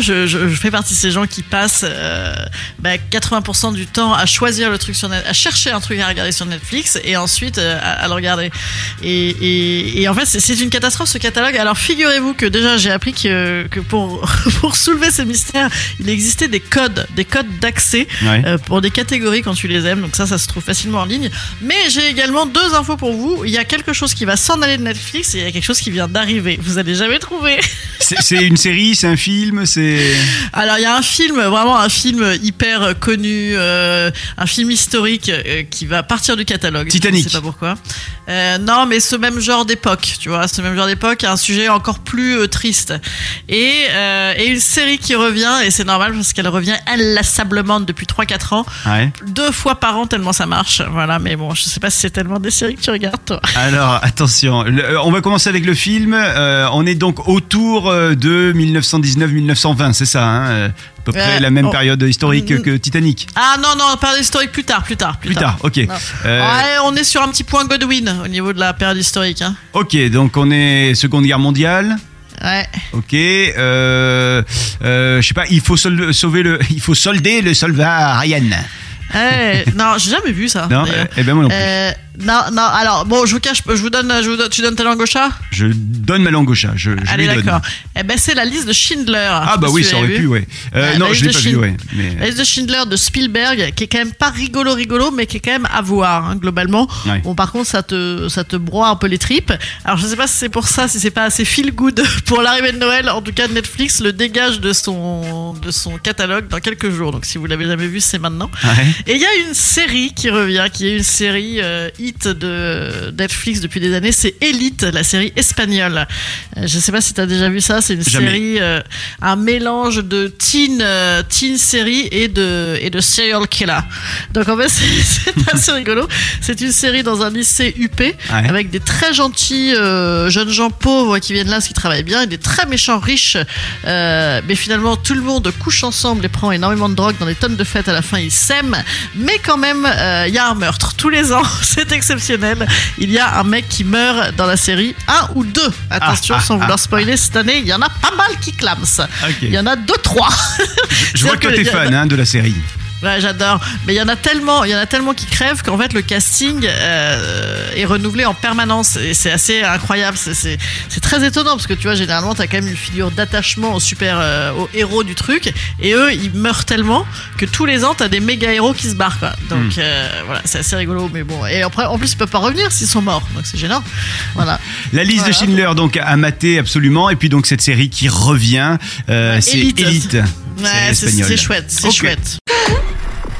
Moi, je, je- je fais partie de ces gens qui passent euh, bah, 80% du temps à choisir le truc sur Net, à chercher un truc à regarder sur Netflix et ensuite euh, à, à le regarder. Et, et, et en fait, c'est- une catastrophe ce catalogue. Alors, figurez-vous que déjà, j'ai appris que, que pour, pour soulever ces mystères, il existait des codes, des codes d'accès Ouais. euh, pour des catégories quand tu les aimes. Donc ça, ça se trouve facilement en ligne. Mais j'ai également deux infos pour vous. Il y a quelque chose qui va s'en aller de Netflix et il y a quelque chose qui vient d'arriver. Vous allez jamais trouver. C'est une série, c'est un film, c'est. Alors il y a un film, vraiment un film hyper connu, euh, un film historique euh, qui va partir du catalogue. Titanic. Je sais pas pourquoi. Euh, non, mais ce même genre d'époque, tu vois, ce même genre d'époque, un sujet encore plus triste. Et, et une série qui revient, et c'est normal parce qu'elle revient inlassablement depuis 3-4 ans, Ouais. deux fois par an tellement ça marche. Voilà, mais bon, je sais pas si c'est tellement des séries que tu regardes toi. Alors attention, le- on va commencer avec le film. On est donc autour de 1919-1920, c'est ça, hein euh, à peu près Ouais, la même oh. période historique que- que Titanic. Ah non, non, période historique plus tard, plus tard. Plus, Plus tard, ok. Euh, Ouais, on est sur un petit point Godwin au niveau de la période historique. Hein. Ok, donc on est Seconde Guerre mondiale. Ouais. Ok, euh, euh, je sais pas, il faut sauver le, il faut solder le soldat Ryan. Non, j'ai jamais vu ça. Non, euh, eh ben moi non plus. Non, non, alors, bon, je vous cache, je vous donne, je vous donne- tu donnes ta langue au chat? Je donne ma langue au chat. Je, je Allez, lui donne. d'accord. Eh ben, c'est la liste de Schindler. Ah bah oui, ça aurait pu, ouais. Euh, non, je l'ai pas de vu, Schind- ouais. Mais... La liste de Schindler de Spielberg, qui est quand même pas rigolo, rigolo, mais qui est quand même à voir, hein, globalement. Ouais. Bon, par contre, ça te, ça te broie un peu les tripes. Alors, je sais pas si c'est pour ça, si c'est pas assez feel good pour l'arrivée de Noël. En tout cas, Netflix le dégage de son, de son catalogue dans quelques jours. Donc, si vous l'avez jamais vu, c'est maintenant. Ouais. Et il y a une série qui revient, qui est une série euh, hit de Netflix depuis des années, c'est Elite, la série espagnole. Euh, je sais pas si tu as déjà vu ça, c'est une Jamais. série, euh, un mélange de teen, euh, teen série et de, et de serial killer. Donc en fait, c'est assez rigolo. C'est une série dans un lycée UP avec des très gentils euh, jeunes gens pauvres qui viennent là, ce qui travaillent bien, et des très méchants riches. Mais finalement, tout le monde couche ensemble et prend énormément de drogue dans des tonnes de fêtes. À la fin, ils s'aiment. Mais quand même, il y a un meurtre. Tous les ans, c'est exceptionnel. Il y a un mec qui meurt dans la série. Un ou deux. Attention, Ah, ah, sans vouloir ah, spoiler, cette année, il y en a pas mal qui clament. Il y en a deux, trois. Je vois que C'est-à-dire t'es que- fan hein, de la série. Ouais, j'adore. Mais il y en a tellement, il y en a tellement qui crèvent qu'en fait le casting euh, est renouvelé en permanence et c'est assez incroyable. C'est- C'est c'est très étonnant parce que tu vois généralement t'as quand même une figure d'attachement au super, euh, au héros du truc et eux ils meurent tellement que tous les ans t'as des méga héros qui se barrent quoi. Donc euh, voilà, c'est assez rigolo. Mais bon, et après en plus ils peuvent pas revenir s'ils sont morts, donc c'est gênant. Voilà. La liste de. Schindler, donc à mater absolument. Et puis donc cette série qui revient, euh, c'est Elite. Elite. Ouais, c'est chouette, c'est chouette.